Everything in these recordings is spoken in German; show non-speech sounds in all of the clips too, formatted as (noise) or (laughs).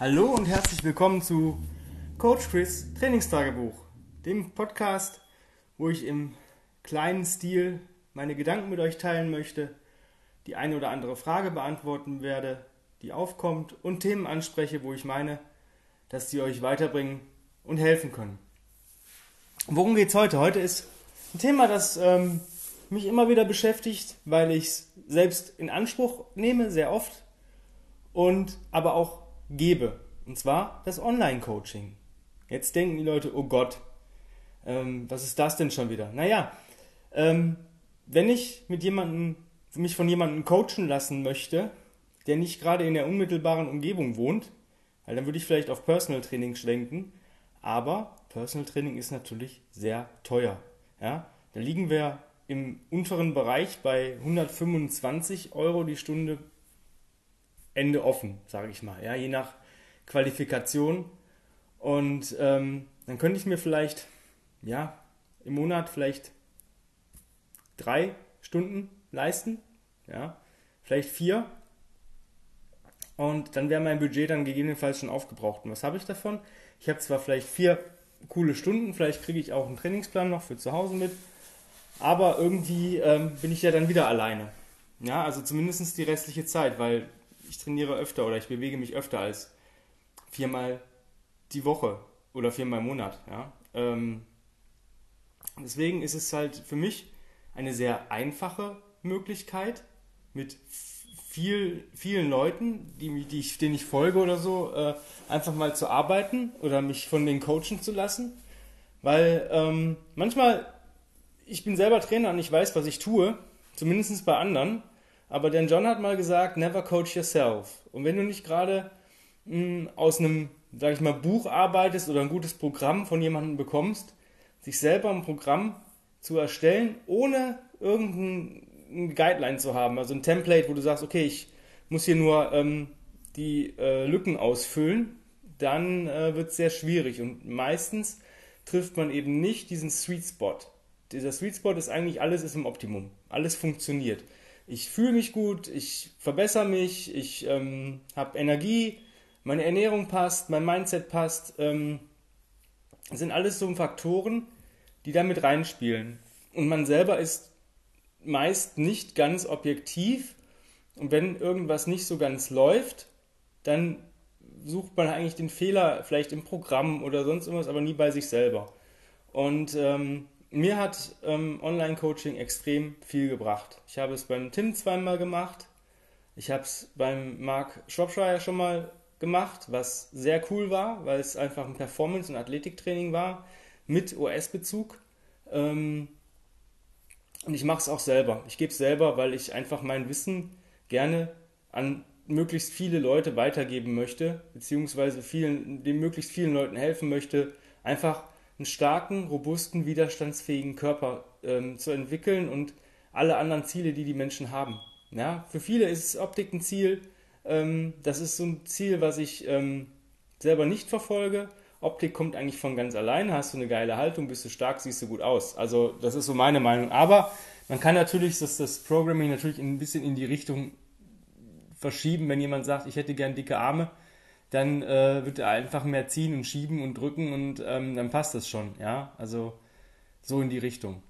Hallo und herzlich willkommen zu Coach Chris Trainingstagebuch, dem Podcast, wo ich im kleinen Stil meine Gedanken mit euch teilen möchte, die eine oder andere Frage beantworten werde, die aufkommt und Themen anspreche, wo ich meine, dass sie euch weiterbringen und helfen können. Worum geht es heute? Heute ist ein Thema, das ähm, mich immer wieder beschäftigt, weil ich es selbst in Anspruch nehme, sehr oft, und aber auch gebe. Und zwar das Online-Coaching. Jetzt denken die Leute, oh Gott, ähm, was ist das denn schon wieder? Naja, ähm, wenn ich mit jemandem, mich von jemandem coachen lassen möchte, der nicht gerade in der unmittelbaren Umgebung wohnt, weil dann würde ich vielleicht auf Personal Training schwenken, aber Personal Training ist natürlich sehr teuer. Ja? Da liegen wir im unteren Bereich bei 125 Euro die Stunde Ende offen, sage ich mal, ja, je nach Qualifikation. Und ähm, dann könnte ich mir vielleicht, ja, im Monat vielleicht drei Stunden leisten, ja, vielleicht vier. Und dann wäre mein Budget dann gegebenenfalls schon aufgebraucht. Und was habe ich davon? Ich habe zwar vielleicht vier coole Stunden, vielleicht kriege ich auch einen Trainingsplan noch für zu Hause mit, aber irgendwie ähm, bin ich ja dann wieder alleine. Ja, also zumindest die restliche Zeit, weil ich trainiere öfter oder ich bewege mich öfter als viermal die Woche oder viermal im Monat. Ja? Ähm, deswegen ist es halt für mich eine sehr einfache Möglichkeit mit viel, vielen Leuten, die, die ich, denen ich folge oder so, äh, einfach mal zu arbeiten oder mich von den coachen zu lassen. Weil ähm, manchmal, ich bin selber Trainer und ich weiß, was ich tue, zumindest bei anderen. Aber Dan John hat mal gesagt, never coach yourself. Und wenn du nicht gerade hm, aus einem, sag ich mal, Buch arbeitest oder ein gutes Programm von jemandem bekommst, sich selber ein Programm zu erstellen, ohne irgendein Guideline zu haben, also ein Template, wo du sagst, okay, ich muss hier nur ähm, die äh, Lücken ausfüllen, dann äh, wird es sehr schwierig. Und meistens trifft man eben nicht diesen Sweet Spot. Dieser Sweet Spot ist eigentlich alles ist im Optimum. Alles funktioniert ich fühle mich gut, ich verbessere mich, ich ähm, habe Energie, meine Ernährung passt, mein Mindset passt. Ähm, sind alles so Faktoren, die damit reinspielen. Und man selber ist meist nicht ganz objektiv. Und wenn irgendwas nicht so ganz läuft, dann sucht man eigentlich den Fehler vielleicht im Programm oder sonst irgendwas, aber nie bei sich selber. Und ähm, mir hat ähm, Online-Coaching extrem viel gebracht. Ich habe es beim Tim zweimal gemacht. Ich habe es beim Mark Shropshire schon mal gemacht, was sehr cool war, weil es einfach ein Performance- und Athletiktraining war mit OS-Bezug. Ähm, und ich mache es auch selber. Ich gebe es selber, weil ich einfach mein Wissen gerne an möglichst viele Leute weitergeben möchte, beziehungsweise vielen, dem möglichst vielen Leuten helfen möchte, einfach einen starken, robusten, widerstandsfähigen Körper ähm, zu entwickeln und alle anderen Ziele, die die Menschen haben. Ja, für viele ist Optik ein Ziel. Ähm, das ist so ein Ziel, was ich ähm, selber nicht verfolge. Optik kommt eigentlich von ganz alleine. Hast du eine geile Haltung, bist du stark, siehst du gut aus. Also das ist so meine Meinung. Aber man kann natürlich das, das Programming natürlich ein bisschen in die Richtung verschieben, wenn jemand sagt, ich hätte gern dicke Arme dann äh, wird er einfach mehr ziehen und schieben und drücken und ähm, dann passt das schon, ja. Also so in die Richtung.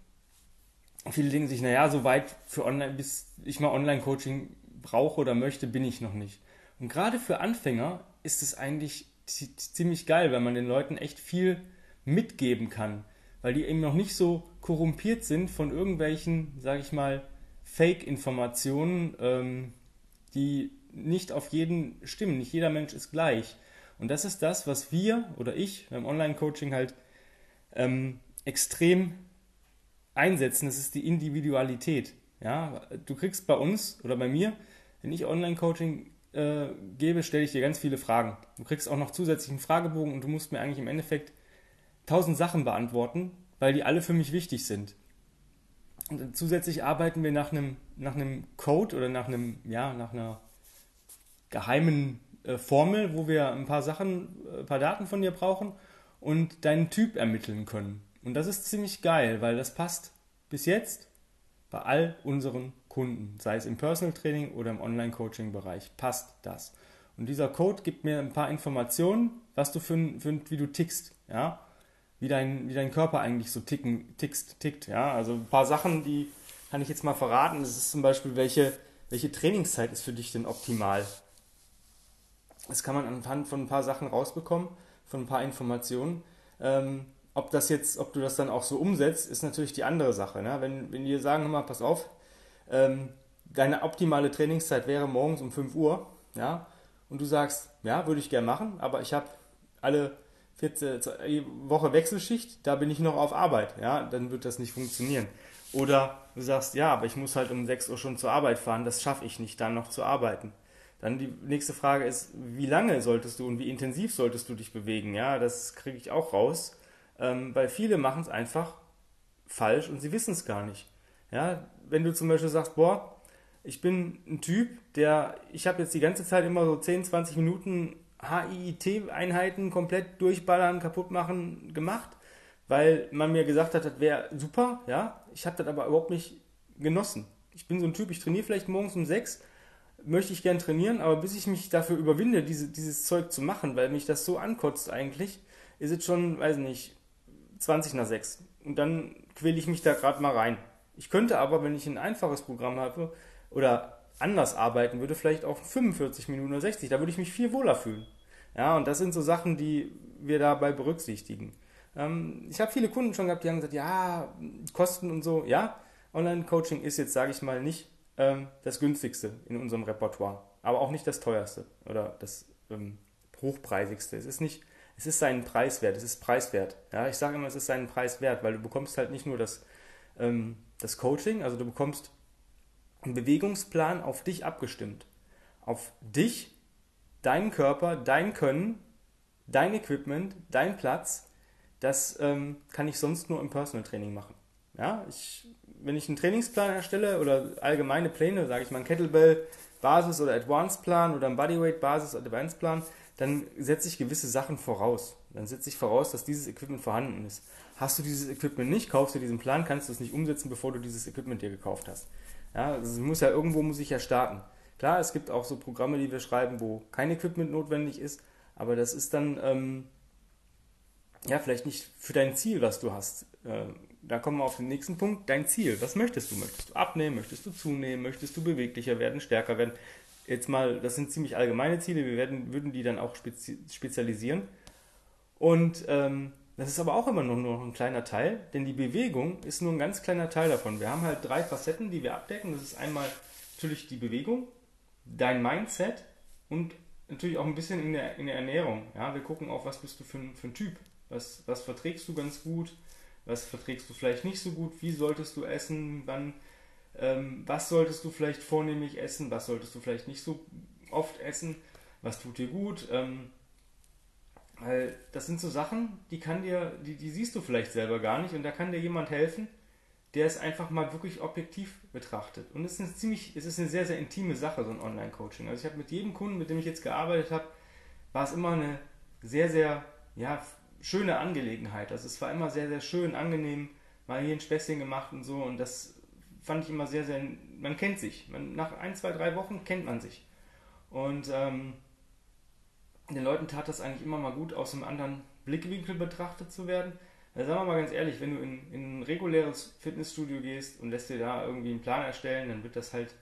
Viele denken sich, naja, so weit für online, bis ich mal Online-Coaching brauche oder möchte, bin ich noch nicht. Und gerade für Anfänger ist es eigentlich ziemlich geil, weil man den Leuten echt viel mitgeben kann, weil die eben noch nicht so korrumpiert sind von irgendwelchen, sage ich mal, Fake-Informationen, ähm, die nicht auf jeden stimmen. Nicht jeder Mensch ist gleich. Und das ist das, was wir oder ich beim Online-Coaching halt ähm, extrem einsetzen. Das ist die Individualität. Ja, du kriegst bei uns oder bei mir, wenn ich Online-Coaching äh, gebe, stelle ich dir ganz viele Fragen. Du kriegst auch noch zusätzlichen Fragebogen und du musst mir eigentlich im Endeffekt tausend Sachen beantworten, weil die alle für mich wichtig sind. Und zusätzlich arbeiten wir nach einem, nach Code oder nach einem, ja, nach einer geheimen äh, Formel, wo wir ein paar Sachen, äh, ein paar Daten von dir brauchen und deinen Typ ermitteln können. Und das ist ziemlich geil, weil das passt bis jetzt bei all unseren Kunden, sei es im Personal Training oder im Online-Coaching-Bereich, passt das. Und dieser Code gibt mir ein paar Informationen, was du für, für wie du tickst, ja, wie dein, wie dein Körper eigentlich so ticken, tickst, tickt, ja. Also ein paar Sachen, die kann ich jetzt mal verraten. Das ist zum Beispiel, welche, welche Trainingszeit ist für dich denn optimal? Das kann man anhand von ein paar Sachen rausbekommen, von ein paar Informationen. Ähm, ob das jetzt, ob du das dann auch so umsetzt, ist natürlich die andere Sache. Ne? Wenn, wenn die sagen, hör mal, pass auf, ähm, deine optimale Trainingszeit wäre morgens um 5 Uhr, ja, und du sagst, ja, würde ich gerne machen, aber ich habe alle 14, Woche Wechselschicht, da bin ich noch auf Arbeit, ja, dann wird das nicht funktionieren. Oder du sagst, ja, aber ich muss halt um 6 Uhr schon zur Arbeit fahren, das schaffe ich nicht, dann noch zu arbeiten. Dann die nächste Frage ist, wie lange solltest du und wie intensiv solltest du dich bewegen? Ja, das kriege ich auch raus, ähm, weil viele machen es einfach falsch und sie wissen es gar nicht. Ja, wenn du zum Beispiel sagst, boah, ich bin ein Typ, der, ich habe jetzt die ganze Zeit immer so 10, 20 Minuten HIIT-Einheiten komplett durchballern, kaputt machen gemacht, weil man mir gesagt hat, das wäre super, ja. Ich habe das aber überhaupt nicht genossen. Ich bin so ein Typ, ich trainiere vielleicht morgens um 6, möchte ich gern trainieren, aber bis ich mich dafür überwinde, diese, dieses Zeug zu machen, weil mich das so ankotzt eigentlich, ist es schon, weiß nicht, 20 nach 6. Und dann quäle ich mich da gerade mal rein. Ich könnte aber, wenn ich ein einfaches Programm habe, oder anders arbeiten würde, vielleicht auch 45 Minuten oder 60. Da würde ich mich viel wohler fühlen. Ja, und das sind so Sachen, die wir dabei berücksichtigen. Ähm, ich habe viele Kunden schon gehabt, die haben gesagt, ja, Kosten und so. Ja, Online-Coaching ist jetzt, sage ich mal, nicht ähm, das günstigste in unserem Repertoire, aber auch nicht das teuerste oder das ähm, hochpreisigste. Es ist nicht, es ist seinen Preis wert, es ist preiswert. Ja, ich sage immer, es ist seinen Preis wert, weil du bekommst halt nicht nur das, ähm, das Coaching, also du bekommst einen Bewegungsplan auf dich abgestimmt. Auf dich, deinen Körper, dein Können, dein Equipment, dein Platz. Das ähm, kann ich sonst nur im Personal Training machen. Ja, ich, wenn ich einen Trainingsplan erstelle oder allgemeine Pläne, sage ich mal einen Kettlebell Basis oder Advanced Plan oder einen Bodyweight Basis oder Advanced Plan, dann setze ich gewisse Sachen voraus. Dann setze ich voraus, dass dieses Equipment vorhanden ist. Hast du dieses Equipment nicht, kaufst du diesen Plan, kannst du es nicht umsetzen, bevor du dieses Equipment dir gekauft hast. Ja, es muss ja irgendwo muss ich ja starten. Klar, es gibt auch so Programme, die wir schreiben, wo kein Equipment notwendig ist, aber das ist dann ähm, ja vielleicht nicht für dein Ziel, was du hast. Äh, da kommen wir auf den nächsten Punkt. Dein Ziel. Was möchtest du? Möchtest du abnehmen? Möchtest du zunehmen? Möchtest du beweglicher werden, stärker werden? Jetzt mal, das sind ziemlich allgemeine Ziele. Wir werden, würden die dann auch spezi spezialisieren. Und ähm, das ist aber auch immer nur noch ein kleiner Teil, denn die Bewegung ist nur ein ganz kleiner Teil davon. Wir haben halt drei Facetten, die wir abdecken. Das ist einmal natürlich die Bewegung, dein Mindset und natürlich auch ein bisschen in der, in der Ernährung. Ja, wir gucken auch, was bist du für für ein Typ. Was, was verträgst du ganz gut, was verträgst du vielleicht nicht so gut, wie solltest du essen, wann, ähm, was solltest du vielleicht vornehmlich essen, was solltest du vielleicht nicht so oft essen, was tut dir gut. Ähm, weil das sind so Sachen, die kann dir, die, die siehst du vielleicht selber gar nicht und da kann dir jemand helfen, der es einfach mal wirklich objektiv betrachtet. Und es ist eine ziemlich, es ist eine sehr, sehr intime Sache, so ein Online-Coaching. Also ich habe mit jedem Kunden, mit dem ich jetzt gearbeitet habe, war es immer eine sehr, sehr, ja, schöne Angelegenheit. Also es war immer sehr, sehr schön, angenehm, mal hier ein Späßchen gemacht und so und das fand ich immer sehr, sehr, man kennt sich. Man, nach ein, zwei, drei Wochen kennt man sich. Und ähm, den Leuten tat das eigentlich immer mal gut, aus einem anderen Blickwinkel betrachtet zu werden. Also sagen wir mal ganz ehrlich, wenn du in, in ein reguläres Fitnessstudio gehst und lässt dir da irgendwie einen Plan erstellen, dann wird das halt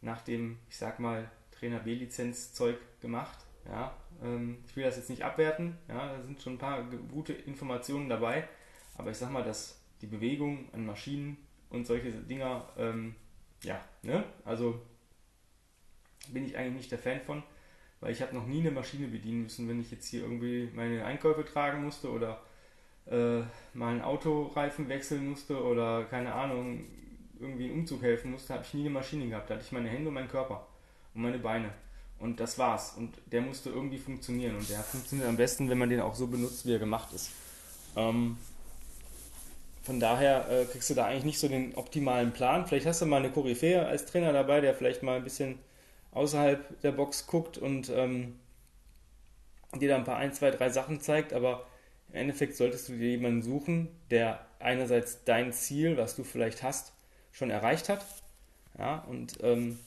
nach dem, ich sag mal, Trainer B-Lizenz-Zeug gemacht. Ja, ähm, ich will das jetzt nicht abwerten, ja, da sind schon ein paar gute Informationen dabei, aber ich sag mal, dass die Bewegung an Maschinen und solche Dinger, ähm, ja, ne, also bin ich eigentlich nicht der Fan von weil ich habe noch nie eine Maschine bedienen müssen, wenn ich jetzt hier irgendwie meine Einkäufe tragen musste oder äh, mal einen Autoreifen wechseln musste oder keine Ahnung, irgendwie einen Umzug helfen musste, habe ich nie eine Maschine gehabt. Da hatte ich meine Hände und meinen Körper und meine Beine. Und das war's. Und der musste irgendwie funktionieren. Und der funktioniert am besten, wenn man den auch so benutzt, wie er gemacht ist. Ähm, von daher äh, kriegst du da eigentlich nicht so den optimalen Plan. Vielleicht hast du mal eine Koryphäe als Trainer dabei, der vielleicht mal ein bisschen außerhalb der Box guckt und ähm, dir da ein paar ein, zwei, drei Sachen zeigt, aber im Endeffekt solltest du dir jemanden suchen, der einerseits dein Ziel, was du vielleicht hast, schon erreicht hat, ja, und ähm,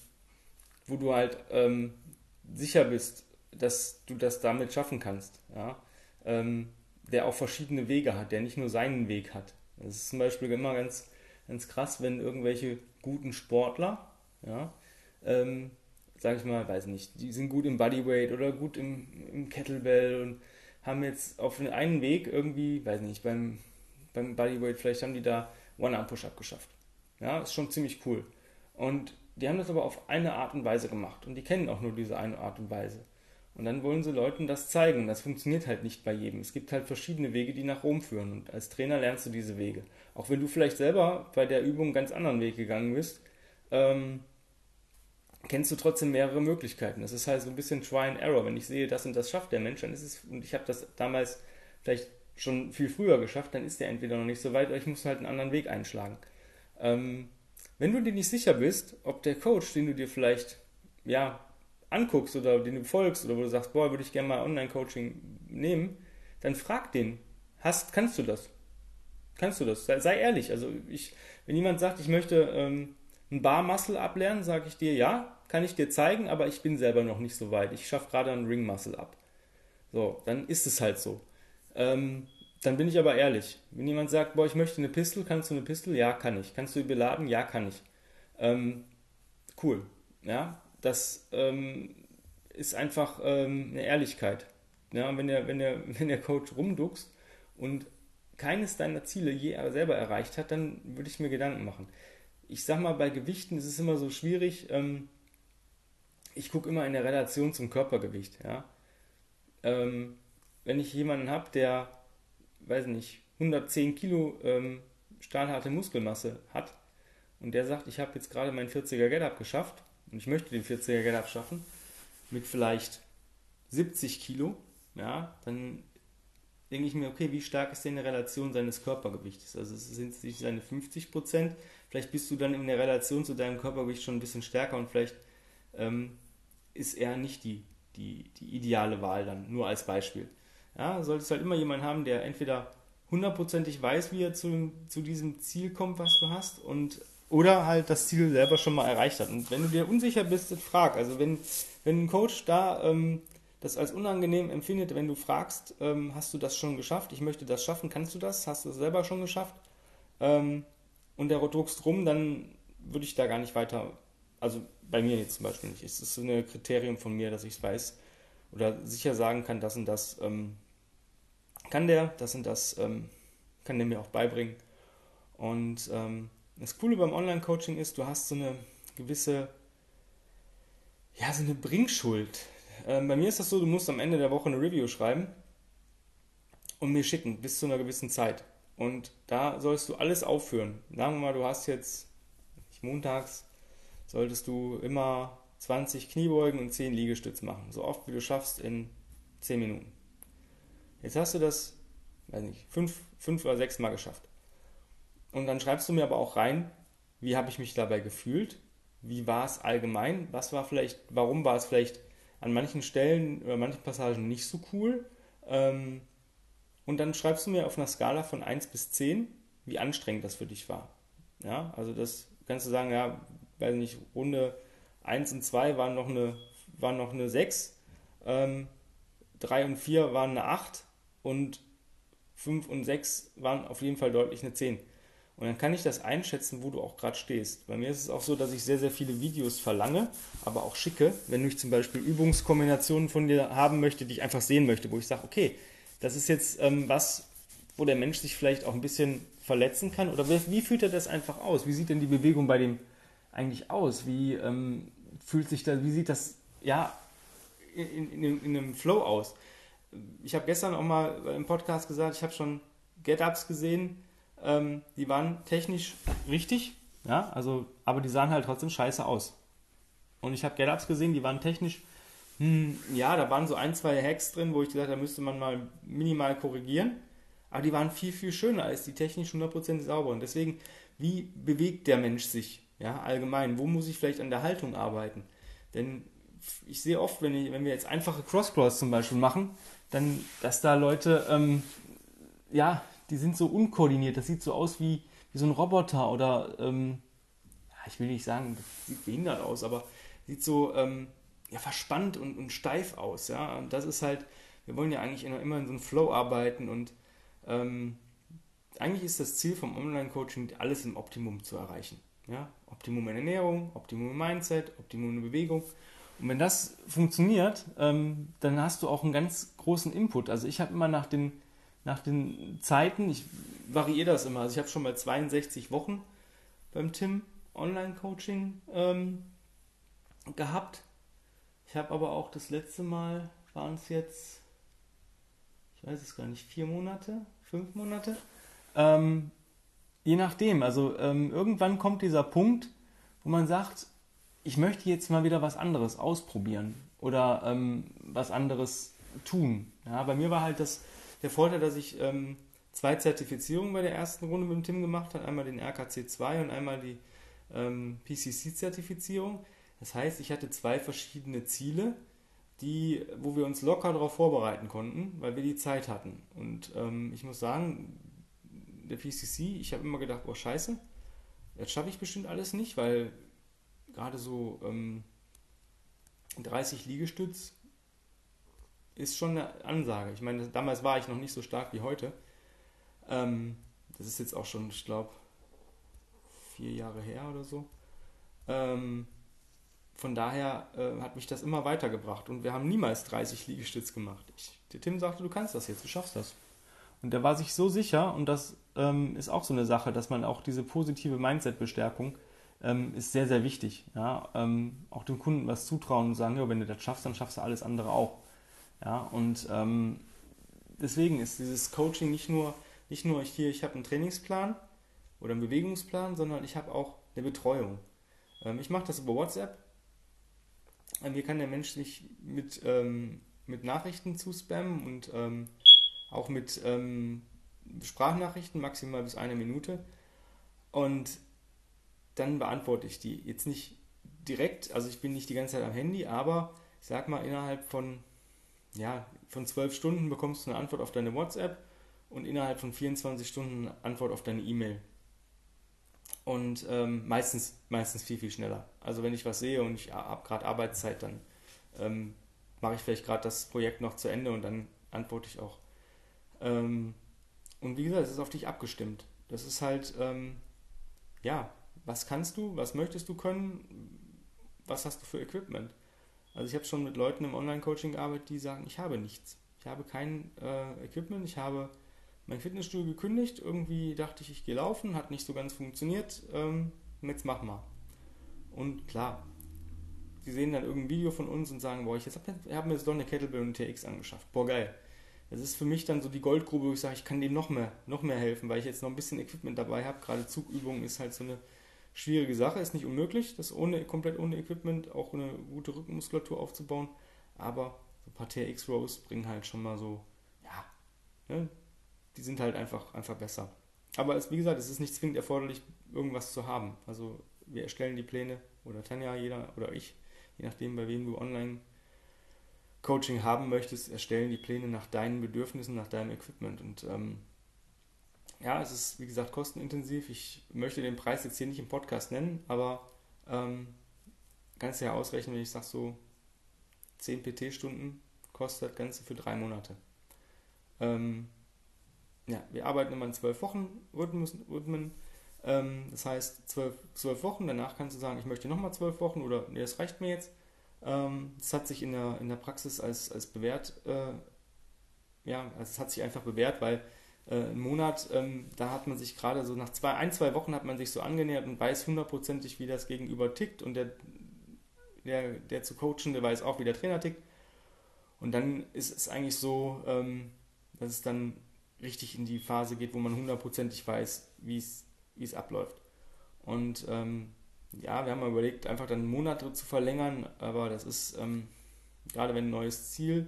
wo du halt ähm, sicher bist, dass du das damit schaffen kannst. Ja? Ähm, der auch verschiedene Wege hat, der nicht nur seinen Weg hat. Das ist zum Beispiel immer ganz, ganz krass, wenn irgendwelche guten Sportler, ja, ähm, sag ich mal, weiß nicht, die sind gut im Bodyweight oder gut im, im Kettlebell und haben jetzt auf einen Weg irgendwie, weiß nicht, beim, beim Bodyweight, vielleicht haben die da One-Arm-Push-Up geschafft. Ja, ist schon ziemlich cool. Und die haben das aber auf eine Art und Weise gemacht und die kennen auch nur diese eine Art und Weise. Und dann wollen sie Leuten das zeigen. Das funktioniert halt nicht bei jedem. Es gibt halt verschiedene Wege, die nach Rom führen. Und als Trainer lernst du diese Wege. Auch wenn du vielleicht selber bei der Übung einen ganz anderen Weg gegangen bist, ähm, kennst du trotzdem mehrere Möglichkeiten. Das ist halt so ein bisschen Try and Error. Wenn ich sehe, das und das schafft der Mensch, dann ist es, und ich habe das damals vielleicht schon viel früher geschafft, dann ist der entweder noch nicht so weit oder ich muss halt einen anderen Weg einschlagen. Ähm, wenn du dir nicht sicher bist, ob der Coach, den du dir vielleicht ja, anguckst oder den du folgst oder wo du sagst, boah, würde ich gerne mal Online-Coaching nehmen, dann frag den, hast, kannst du das? Kannst du das? Sei, sei ehrlich. Also ich, wenn jemand sagt, ich möchte ähm, ein Bar-Muscle ablernen, sage ich dir, ja, kann ich dir zeigen, aber ich bin selber noch nicht so weit. Ich schaffe gerade ein Ring-Muscle ab. So, dann ist es halt so. Ähm, dann bin ich aber ehrlich. Wenn jemand sagt, boah, ich möchte eine Pistole, kannst du eine Pistole? Ja, kann ich. Kannst du die beladen? Ja, kann ich. Ähm, cool. Ja, das ähm, ist einfach ähm, eine Ehrlichkeit. Ja, wenn der, wenn, der, (laughs) wenn der Coach rumduckst und keines deiner Ziele je selber erreicht hat, dann würde ich mir Gedanken machen. Ich sag mal, bei Gewichten ist es immer so schwierig. Ähm, ich gucke immer in der Relation zum Körpergewicht. Ja? Ähm, wenn ich jemanden habe, der, weiß nicht, 110 Kilo ähm, stahlharte Muskelmasse hat und der sagt, ich habe jetzt gerade mein 40er Get-Up geschafft, und ich möchte den 40er Get-Up schaffen, mit vielleicht 70 Kilo, ja, dann denke ich mir, okay, wie stark ist denn die Relation seines Körpergewichtes? Also sind es nicht seine 50 Prozent, vielleicht bist du dann in der Relation zu deinem Körpergewicht schon ein bisschen stärker und vielleicht ähm, ist er nicht die, die, die ideale Wahl dann, nur als Beispiel. Ja, solltest halt immer jemanden haben, der entweder hundertprozentig weiß, wie er zu, zu diesem Ziel kommt, was du hast, und oder halt das Ziel selber schon mal erreicht hat. Und wenn du dir unsicher bist, dann frag. Also wenn, wenn ein Coach da ähm, das als unangenehm empfindet, wenn du fragst, ähm, hast du das schon geschafft? Ich möchte das schaffen, kannst du das? Hast du es selber schon geschafft? Ähm, und der druckst rum, dann würde ich da gar nicht weiter, also bei mir jetzt zum Beispiel nicht. Es ist so ein Kriterium von mir, dass ich es weiß oder sicher sagen kann, das und das ähm, kann der, das und das ähm, kann der mir auch beibringen. Und ähm, das Coole beim Online-Coaching ist, du hast so eine gewisse, ja, so eine Bringschuld. Ähm, bei mir ist das so, du musst am Ende der Woche eine Review schreiben und mir schicken, bis zu einer gewissen Zeit. Und da sollst du alles aufführen. Sagen wir mal, du hast jetzt montags, solltest du immer 20 Kniebeugen und 10 Liegestütz machen. So oft wie du schaffst in 10 Minuten. Jetzt hast du das, weiß nicht, 5, 5 oder 6 Mal geschafft. Und dann schreibst du mir aber auch rein, wie habe ich mich dabei gefühlt? Wie war es allgemein? Was war vielleicht, warum war es vielleicht an manchen Stellen oder manchen Passagen nicht so cool? Ähm, und dann schreibst du mir auf einer Skala von 1 bis 10, wie anstrengend das für dich war. Ja, also das kannst du sagen, ja, weiß nicht, Runde 1 und 2 waren noch eine, waren noch eine 6, ähm, 3 und 4 waren eine 8 und 5 und 6 waren auf jeden Fall deutlich eine 10. Und dann kann ich das einschätzen, wo du auch gerade stehst. Bei mir ist es auch so, dass ich sehr, sehr viele Videos verlange, aber auch schicke, wenn ich zum Beispiel Übungskombinationen von dir haben möchte, die ich einfach sehen möchte, wo ich sage, okay, das ist jetzt ähm, was, wo der Mensch sich vielleicht auch ein bisschen verletzen kann. Oder wie, fühlt er das einfach aus? Wie sieht denn die Bewegung bei dem eigentlich aus? Wie ähm, fühlt sich da, wie sieht das ja in, in, in einem Flow aus? Ich habe gestern auch mal im Podcast gesagt, ich habe schon Get-Ups gesehen, ähm, die waren technisch richtig, ja, also, aber die sahen halt trotzdem scheiße aus. Und ich habe Get-Ups gesehen, die waren technisch, hm, ja, da waren so ein, zwei Hacks drin, wo ich gesagt habe, da müsste man mal minimal korrigieren. Aber die waren viel, viel schöner als die technisch 100% sauber. Und deswegen, wie bewegt der Mensch sich, ja, allgemein? Wo muss ich vielleicht an der Haltung arbeiten? Denn ich sehe oft, wenn, ich, wenn wir jetzt einfache Cross-Crawls zum Beispiel machen, dann, dass da Leute, ähm, ja, die sind so unkoordiniert. Das sieht so aus wie, wie so ein Roboter oder, ähm, ich will nicht sagen, das sieht behindert aus, aber sieht so, ähm, ja, verspannt und, und steif aus. Ja? Und das ist halt, wir wollen ja eigentlich immer, in so einem Flow arbeiten und ähm, eigentlich ist das Ziel vom Online-Coaching, alles im Optimum zu erreichen. Ja? Optimum in Ernährung, Optimum im Mindset, Optimum in Bewegung. Und wenn das funktioniert, ähm, dann hast du auch einen ganz großen Input. Also ich habe immer nach den, nach den Zeiten, ich variiere das immer, also ich habe schon mal 62 Wochen beim Tim Online-Coaching ähm, gehabt. Ich habe aber auch das letzte Mal, waren es jetzt, ich weiß es gar nicht, vier Monate, fünf Monate. Ähm, je nachdem, also ähm, irgendwann kommt dieser Punkt, wo man sagt, ich möchte jetzt mal wieder was anderes ausprobieren oder ähm, was anderes tun. Ja, bei mir war halt das, der Vorteil, dass ich ähm, zwei Zertifizierungen bei der ersten Runde mit dem Tim gemacht habe, einmal den RKC 2 und einmal die ähm, PCC-Zertifizierung. Das heißt, ich hatte zwei verschiedene Ziele, die, wo wir uns locker darauf vorbereiten konnten, weil wir die Zeit hatten. Und ähm, ich muss sagen, der PCC, ich habe immer gedacht, oh scheiße, jetzt schaffe ich bestimmt alles nicht, weil gerade so ähm, 30 Liegestütz ist schon eine Ansage. Ich meine, damals war ich noch nicht so stark wie heute. Ähm, das ist jetzt auch schon, ich glaube, vier Jahre her oder so. Ähm, von daher äh, hat mich das immer weitergebracht und wir haben niemals 30 Liegestütz gemacht. Ich, der Tim sagte, du kannst das jetzt, du schaffst das. Und der war sich so sicher und das ähm, ist auch so eine Sache, dass man auch diese positive Mindset-Bestärkung ähm, ist sehr, sehr wichtig. Ja? Ähm, auch dem Kunden was zutrauen und sagen, ja, wenn du das schaffst, dann schaffst du alles andere auch. Ja? Und ähm, deswegen ist dieses Coaching nicht nur, nicht nur hier, ich habe einen Trainingsplan, oder einen Bewegungsplan, sondern ich habe auch eine Betreuung. Ähm, ich mache das über WhatsApp. Hier kann der Mensch sich mit, ähm, mit Nachrichten zuspammen und ähm, auch mit Sprachnachrichten, maximal bis eine Minute. Und dann beantworte ich die. Jetzt nicht direkt, also ich bin nicht die ganze Zeit am Handy, aber ich sag mal, innerhalb von, ja, von zwölf Stunden bekommst du eine Antwort auf deine WhatsApp und innerhalb von 24 Stunden eine Antwort auf deine E-Mail und ähm, meistens, meistens viel, viel schneller. Also wenn ich was sehe und ich habe gerade Arbeitszeit, dann ähm, mache ich vielleicht gerade das Projekt noch zu Ende und dann antworte ich auch. Ähm, und wie gesagt, es ist auf dich abgestimmt. Das ist halt, ähm, ja, was kannst du, was möchtest du können, was hast du für Equipment? Also ich habe schon mit Leuten im Online-Coaching gearbeitet, die sagen, ich habe nichts. Ich habe kein äh, Equipment, ich habe mein Fitnessstudio gekündigt. Irgendwie dachte ich, ich gehe laufen, hat nicht so ganz funktioniert. Ähm, jetzt mach mal. Und klar, die sehen dann irgendein Video von uns und sagen, boah, ich habe hab mir jetzt doch eine Kettlebell und TX angeschafft. Boah, geil. Das ist für mich dann so die Goldgrube, wo ich sage, ich kann denen noch mehr, noch mehr helfen, weil ich jetzt noch ein bisschen Equipment dabei habe. Gerade Zugübungen ist halt so eine schwierige Sache, ist nicht unmöglich, das ohne, komplett ohne Equipment auch eine gute Rückenmuskulatur aufzubauen. Aber so ein paar TX-Rows bringen halt schon mal so, ja, ne, die sind halt einfach, einfach besser. Aber es, wie gesagt, es ist nicht zwingend erforderlich, irgendwas zu haben. Also wir erstellen die Pläne oder Tanja, jeder oder ich, je nachdem, bei wem du online Coaching haben möchtest, erstellen die Pläne nach deinen Bedürfnissen, nach deinem Equipment. Und ähm, ja, es ist, wie gesagt, kostenintensiv. Ich möchte den Preis jetzt hier nicht im Podcast nennen, aber ähm, kannst du ja ausrechnen, wenn ich sage, so 10 PT-Stunden kostet das Ganze für drei Monate. Ähm, ja, wir arbeiten immer in zwölf Wochen Rhythmen. Ähm, das heißt, zwölf, zwölf Wochen, danach kannst du sagen, ich möchte nochmal zwölf Wochen oder nee, das reicht mir jetzt. Ähm, das hat sich in der, in der Praxis als, als bewährt, äh, ja, also es hat sich einfach bewährt, weil äh, ein Monat, ähm, da hat man sich gerade so nach zwei, ein, zwei Wochen hat man sich so angenähert und weiß hundertprozentig, wie das Gegenüber tickt und der, der, der zu coachen, der weiß auch, wie der Trainer tickt. Und dann ist es eigentlich so, ähm, dass es dann richtig in die Phase geht, wo man hundertprozentig weiß, wie es abläuft. Und ähm, ja, wir haben mal überlegt, einfach dann Monate zu verlängern, aber das ist, ähm, gerade wenn ein neues Ziel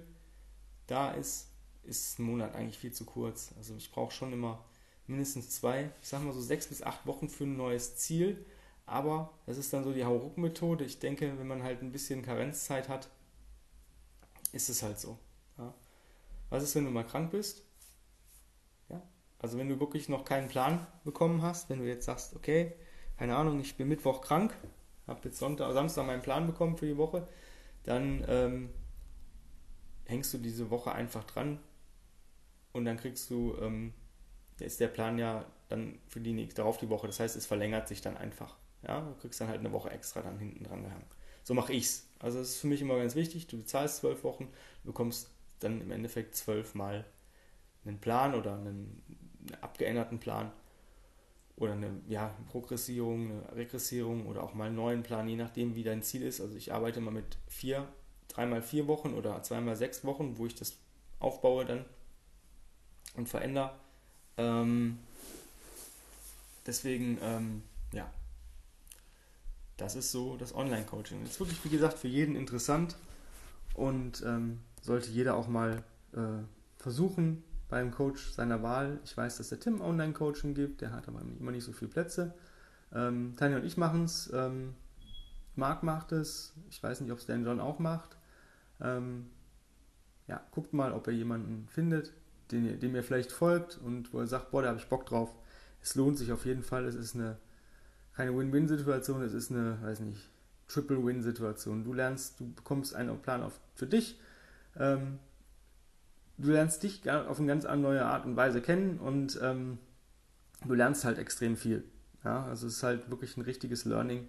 da ist, ist ein Monat eigentlich viel zu kurz. Also ich brauche schon immer mindestens zwei, ich sag mal so sechs bis acht Wochen für ein neues Ziel. Aber das ist dann so die Hauruck-Methode. Ich denke, wenn man halt ein bisschen Karenzzeit hat, ist es halt so. Ja. Was ist, wenn du mal krank bist? Also wenn du wirklich noch keinen Plan bekommen hast, wenn du jetzt sagst, okay, keine Ahnung, ich bin Mittwoch krank, habe jetzt Sonntag, Samstag meinen Plan bekommen für die Woche, dann ähm, hängst du diese Woche einfach dran und dann kriegst du, ähm, ist der Plan ja dann für die nächste, darauf die Woche. Das heißt, es verlängert sich dann einfach. Ja, du kriegst dann halt eine Woche extra dann hinten dran gehangen. So mache ich's. Also das ist für mich immer ganz wichtig. Du bezahlst zwölf Wochen, du bekommst dann im Endeffekt zwölfmal einen Plan oder einen, einen abgeänderten Plan oder eine ja, Progressierung, eine Regressierung oder auch mal einen neuen Plan, je nachdem, wie dein Ziel ist. Also ich arbeite mal mit vier, dreimal vier Wochen oder zweimal sechs Wochen, wo ich das aufbaue dann und verändere. Ähm, deswegen, ähm, ja, das ist so das Online-Coaching. Ist wirklich, wie gesagt, für jeden interessant und ähm, sollte jeder auch mal äh, versuchen beim Coach seiner Wahl. Ich weiß, dass der Tim Online-Coaching gibt, der hat aber immer nicht so viele Plätze. Ähm, Tanja und ich machen es. Ähm, Marc macht es. Ich weiß nicht, ob es Dan John auch macht. Ähm, ja, guckt mal, ob ihr jemanden findet, den, dem ihr vielleicht folgt und wo ihr sagt, boah, da habe ich Bock drauf. Es lohnt sich auf jeden Fall. Es ist eine keine Win-Win-Situation, es ist eine, weiß nicht, Triple-Win-Situation. Du lernst, du bekommst einen Plan auf, für dich. Ähm, du lernst dich auf eine ganz neue Art und Weise kennen und ähm, du lernst halt extrem viel. Ja, also es ist halt wirklich ein richtiges Learning,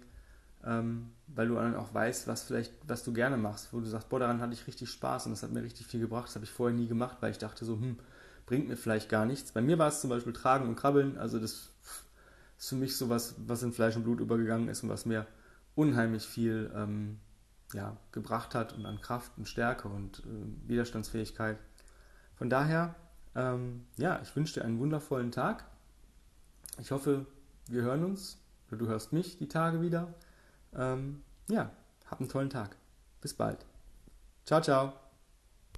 ähm, weil du dann auch weißt, was vielleicht, was du gerne machst, wo du sagst, boah, daran hatte ich richtig Spaß und das hat mir richtig viel gebracht. Das habe ich vorher nie gemacht, weil ich dachte so, hm, bringt mir vielleicht gar nichts. Bei mir war es zum Beispiel Tragen und Krabbeln, also das ist für mich sowas, was in Fleisch und Blut übergegangen ist und was mir unheimlich viel ähm, ja, gebracht hat und an Kraft und Stärke und äh, Widerstandsfähigkeit. Von daher, ähm, ja, ich wünsche dir einen wundervollen Tag. Ich hoffe, wir hören uns oder du hörst mich die Tage wieder. Ähm, ja, hab einen tollen Tag. Bis bald. Ciao, ciao.